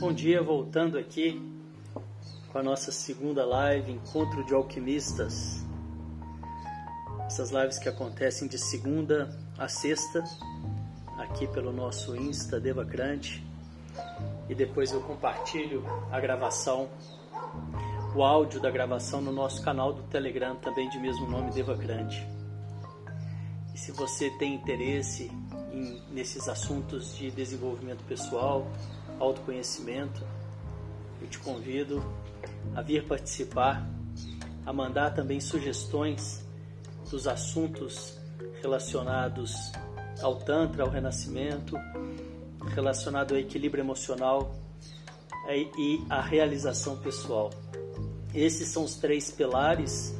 Bom dia, voltando aqui com a nossa segunda live, Encontro de Alquimistas. Essas lives que acontecem de segunda a sexta, aqui pelo nosso Insta Devacrante. E depois eu compartilho a gravação, o áudio da gravação no nosso canal do Telegram, também de mesmo nome Devacrante. E se você tem interesse em, nesses assuntos de desenvolvimento pessoal, autoconhecimento, eu te convido a vir participar, a mandar também sugestões dos assuntos relacionados ao Tantra, ao Renascimento, relacionado ao equilíbrio emocional e à realização pessoal. Esses são os três pilares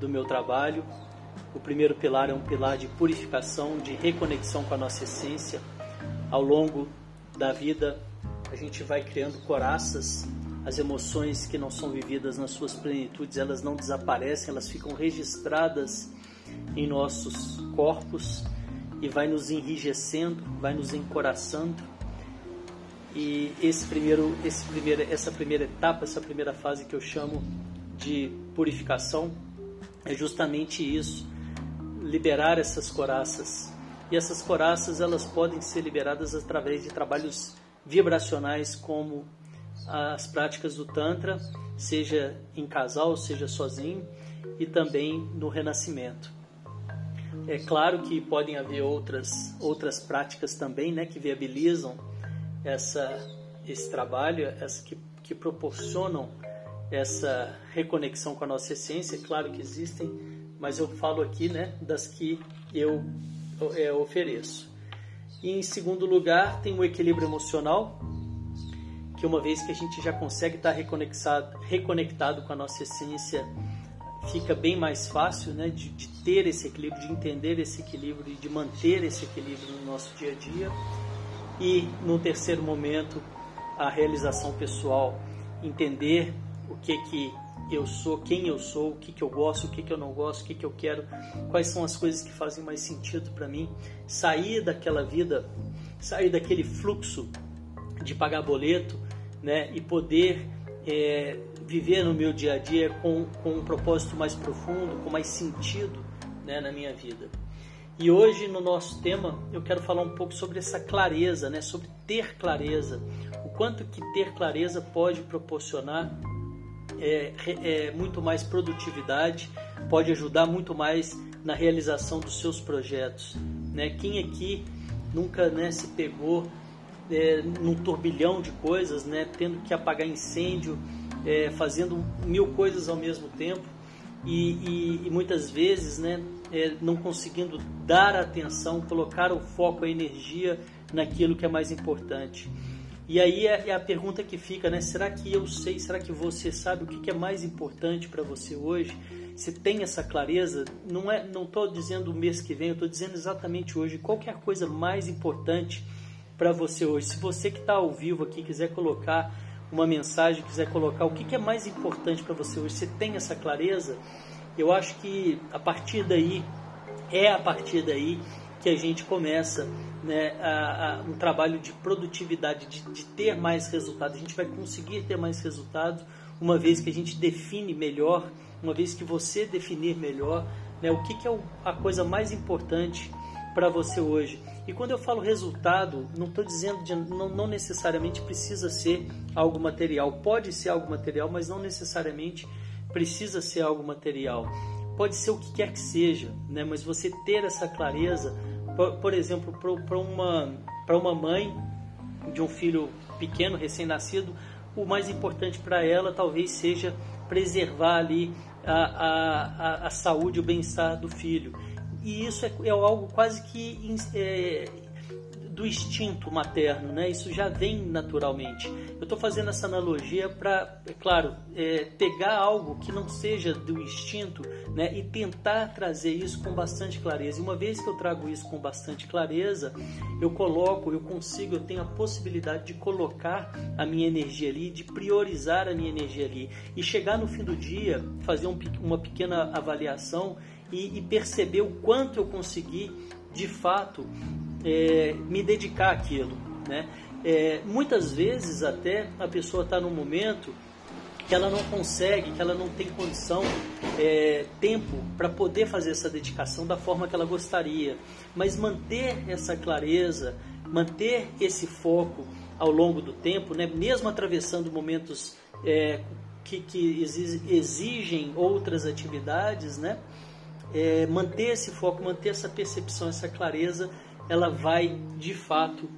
do meu trabalho. O primeiro pilar é um pilar de purificação, de reconexão com a nossa essência. Ao longo da vida, a gente vai criando coraças, as emoções que não são vividas nas suas plenitudes, elas não desaparecem, elas ficam registradas em nossos corpos e vai nos enrijecendo, vai nos encoraçando. E esse primeiro, esse primeiro, essa primeira etapa, essa primeira fase que eu chamo de purificação, é justamente isso, liberar essas coraças. E essas coraças elas podem ser liberadas através de trabalhos vibracionais como as práticas do Tantra, seja em casal, seja sozinho, e também no renascimento. É claro que podem haver outras, outras práticas também né, que viabilizam essa, esse trabalho, essa, que, que proporcionam essa reconexão com a nossa essência. Claro que existem, mas eu falo aqui né, das que eu é, ofereço. E em segundo lugar, tem o equilíbrio emocional, que uma vez que a gente já consegue estar reconectado, reconectado com a nossa essência, fica bem mais fácil né, de, de, ter esse equilíbrio, de entender esse equilíbrio e de manter esse equilíbrio no nosso dia a dia. E no terceiro momento, a realização pessoal, entender o que que eu sou, quem eu sou, o que, que eu gosto, o que, que eu não gosto, o que, que eu quero, quais são as coisas que fazem mais sentido para mim, sair daquela vida, sair daquele fluxo de pagar boleto, né, e poder é, viver no meu dia a dia com, com um propósito mais profundo, com mais sentido né, na minha vida. E hoje no nosso tema eu quero falar um pouco sobre essa clareza, né, sobre ter clareza, o quanto que ter clareza pode proporcionar é, é, muito mais produtividade, pode ajudar muito mais na realização dos seus projetos. Né? Quem aqui nunca né, se pegou é, num turbilhão de coisas, né, tendo que apagar incêndio, é, fazendo mil coisas ao mesmo tempo e, e, e muitas vezes né, é, não conseguindo dar atenção, colocar o foco, a energia naquilo que é mais importante. E aí é, é a pergunta que fica, né? Será que eu sei? Será que você sabe o que é mais importante para você hoje? Você tem essa clareza? Não é, não estou dizendo o mês que vem, eu estou dizendo exatamente hoje. Qual é a coisa mais importante para você hoje? Se você que está ao vivo aqui quiser colocar uma mensagem, quiser colocar o que é mais importante para você hoje, você tem essa clareza? Eu acho que a partir daí é a partir daí que a gente começa né, a, a, um trabalho de produtividade, de, de ter mais resultados. A gente vai conseguir ter mais resultados uma vez que a gente define melhor, uma vez que você definir melhor né, o que, que é a coisa mais importante para você hoje. E quando eu falo resultado, não estou dizendo de, não, não necessariamente precisa ser algo material. Pode ser algo material, mas não necessariamente precisa ser algo material. Pode ser o que quer que seja, né? mas você ter essa clareza por, por exemplo, para uma, uma mãe de um filho pequeno, recém-nascido, o mais importante para ela talvez seja preservar ali a, a, a, saúde o bem-estar do filho. E isso é, é algo quase que é, do instinto materno, né? Isso já vem naturalmente. Eu estou fazendo essa analogia para, é claro, é, pegar algo que não seja do instinto, né? E tentar trazer isso com bastante clareza. E uma vez que eu trago isso com bastante clareza, eu coloco, eu consigo, eu tenho a possibilidade de colocar a minha energia ali, de priorizar a minha energia ali e chegar no fim do dia, fazer um, uma pequena avaliação e, e perceber o quanto eu consegui de fato é, me dedicar àquilo. Né? É, muitas vezes até a pessoa está num momento que ela não consegue, que ela não tem condição, é, tempo para poder fazer essa dedicação da forma que ela gostaria. Mas manter essa clareza, manter esse foco ao longo do tempo, né, mesmo atravessando momentos é, que, que, exigem outras atividades, né, é, manter esse foco, manter essa percepção, essa clareza, ela vai de fato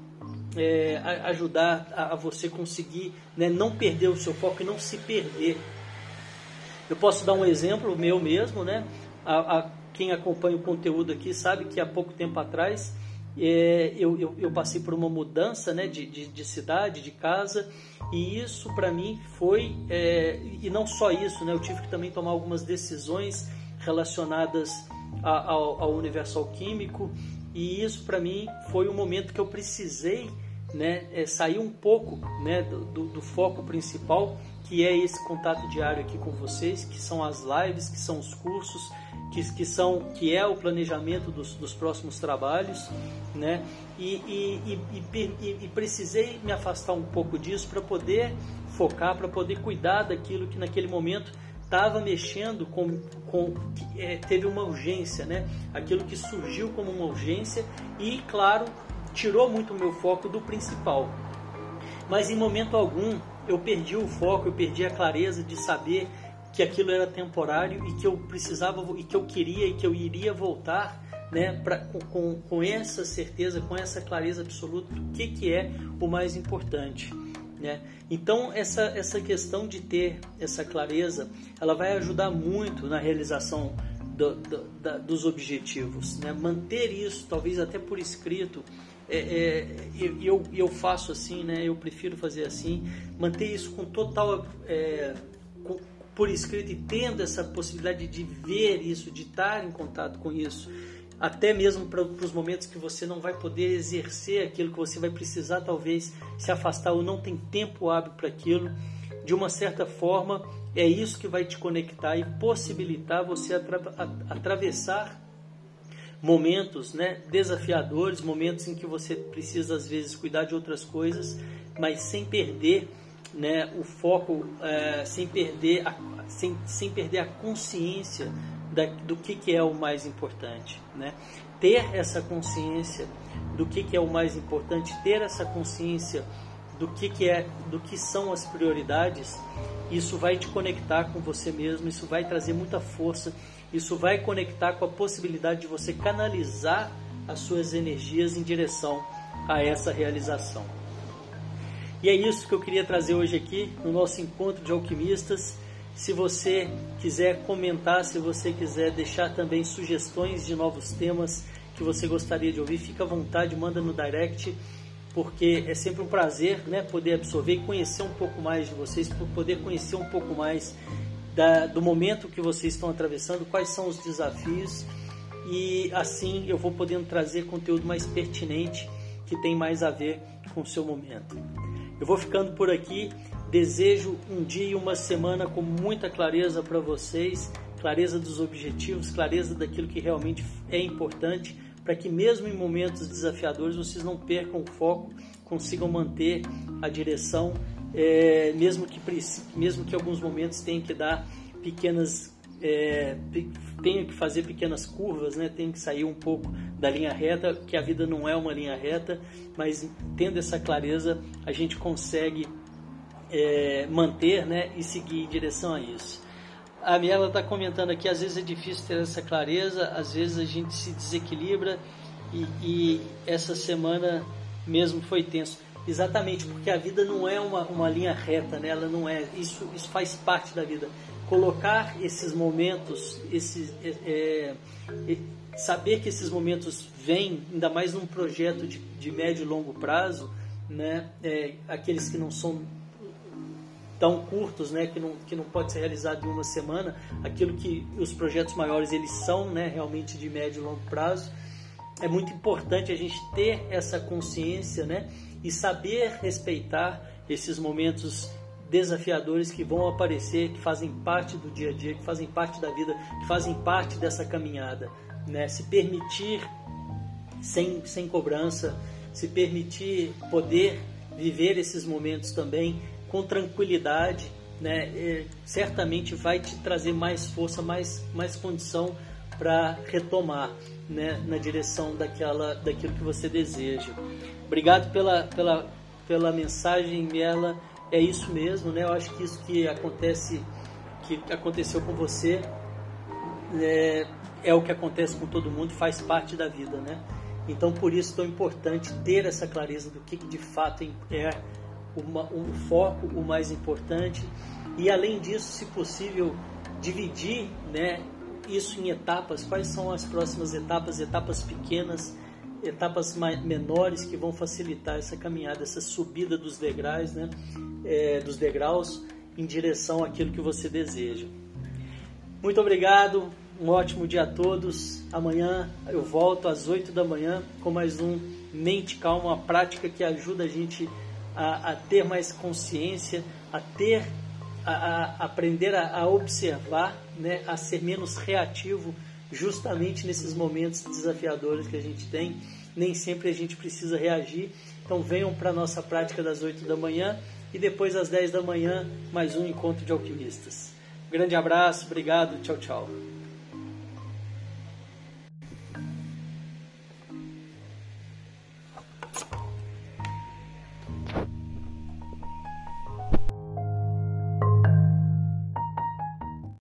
é, ajudar a, a, você conseguir né, não perder o seu foco e não se perder. Eu posso dar um exemplo meu mesmo, né? A, a, quem acompanha o conteúdo aqui sabe que há pouco tempo atrás é, eu, eu, eu, passei por uma mudança né, de, de, de cidade, de casa, e isso para mim foi, é, e não só isso, né, eu tive que também tomar algumas decisões relacionadas a, ao, ao alquímico, e isso para mim foi um momento que eu precisei né, é, sair um pouco né, do, do, foco principal, que é esse contato diário aqui com vocês, que são as lives, que são os cursos, que, que, são, que é o planejamento dos, dos próximos trabalhos, né? E, e, e, e, precisei me afastar um pouco disso para poder focar, para poder cuidar daquilo que naquele momento estava mexendo com, com é, teve uma urgência, né? Aquilo que surgiu como uma urgência e, claro, tirou muito o meu foco do principal. Mas em momento algum eu perdi o foco, eu perdi a clareza de saber que aquilo era temporário e que eu precisava e que eu queria e que eu iria voltar né, pra, com, com essa certeza, com essa clareza absoluta do que, que é o mais importante. Né? Então essa, essa questão de ter essa clareza, ela vai ajudar muito na realização do, do, da, dos objetivos. Né? Manter isso, talvez até por escrito, é, é, eu, eu faço assim, né? eu prefiro fazer assim, manter isso com total é, com, por escrito e tendo essa possibilidade de ver isso, de estar em contato com isso, até mesmo para os momentos que você não vai poder exercer aquilo que você vai precisar talvez se afastar ou não tem tempo hábil para aquilo, de uma certa forma é isso que vai te conectar e possibilitar você atra atravessar momentos né, desafiadores, momentos em que você precisa às vezes cuidar de outras coisas, mas sem perder né, o foco, é, sem, perder a, sem, sem perder a consciência da, do que, que é o mais importante. Né? Ter essa consciência do que, que é o mais importante, ter essa consciência do que, que é, do que são as prioridades, isso vai te conectar com você mesmo, isso vai trazer muita força isso vai conectar com a possibilidade de você canalizar as suas energias em direção a essa realização. E é isso que eu queria trazer hoje aqui no nosso encontro de alquimistas. Se você quiser comentar, se você quiser deixar também sugestões de novos temas que você gostaria de ouvir, fica à vontade, manda no direct, porque é sempre um prazer né, poder absorver e conhecer um pouco mais de vocês, poder conhecer um pouco mais da, do momento que vocês estão atravessando, quais são os desafios e assim eu vou podendo trazer conteúdo mais pertinente que tem mais a ver com o seu momento. Eu vou ficando por aqui. Desejo um dia e uma semana com muita clareza para vocês, clareza dos objetivos, clareza daquilo que realmente é importante, para que mesmo em momentos desafiadores vocês não percam o foco, consigam manter a direção é, mesmo, que, mesmo que alguns momentos tenha que dar pequenas é, tenha que fazer pequenas curvas, né? Tem que sair um pouco da linha reta, que a vida não é uma linha reta, mas tendo essa clareza a gente consegue é, manter, né? E seguir em direção a isso. A Miela está comentando aqui, às vezes é difícil ter essa clareza, às vezes a gente se desequilibra e, e essa semana mesmo foi tenso. Exatamente, porque a vida não é uma, uma linha reta, né? Ela não é. Isso, isso faz parte da vida. Colocar esses momentos, esses, é, é, saber que esses momentos vêm, ainda mais num projeto de, de médio e longo prazo, né? É, aqueles que não são tão curtos, né, que não, que não pode ser realizado em uma semana, aquilo que os projetos maiores eles são, né, realmente de médio e longo prazo. É muito importante a gente ter essa consciência, né, e saber respeitar esses momentos desafiadores que vão aparecer, que fazem parte do dia a dia, que fazem parte da vida, que fazem parte dessa caminhada, né? Se permitir sem, sem cobrança, se permitir poder viver esses momentos também com tranquilidade, né, é, certamente vai te trazer mais força, mais, mais condição para retomar né, na direção daquela, daquilo que você deseja. Obrigado pela, pela, pela mensagem, Miela. É isso mesmo, né? Eu acho que isso que acontece, que aconteceu com você, é, é o que acontece com todo mundo, faz parte da vida, né? Então, por isso, tão importante ter essa clareza do que, que de fato é o foco, o mais importante. E, além disso, se possível, dividir né, isso em etapas. Quais são as próximas etapas? Etapas pequenas, etapas menores que vão facilitar essa caminhada, essa subida dos degraus, né, é, dos degraus em direção àquilo que você deseja. Muito obrigado. Um ótimo dia a todos. Amanhã eu volto às 8 da manhã com mais um Mente Calma, uma prática que ajuda a gente a, a ter mais consciência, a ter, a, a aprender a, a observar, né, a ser menos reativo justamente nesses momentos desafiadores que a gente tem. Nem sempre a gente precisa reagir. Então venham para a nossa prática das 8 da manhã e depois às 10 da manhã mais um encontro de alquimistas. Grande abraço, obrigado, tchau, tchau.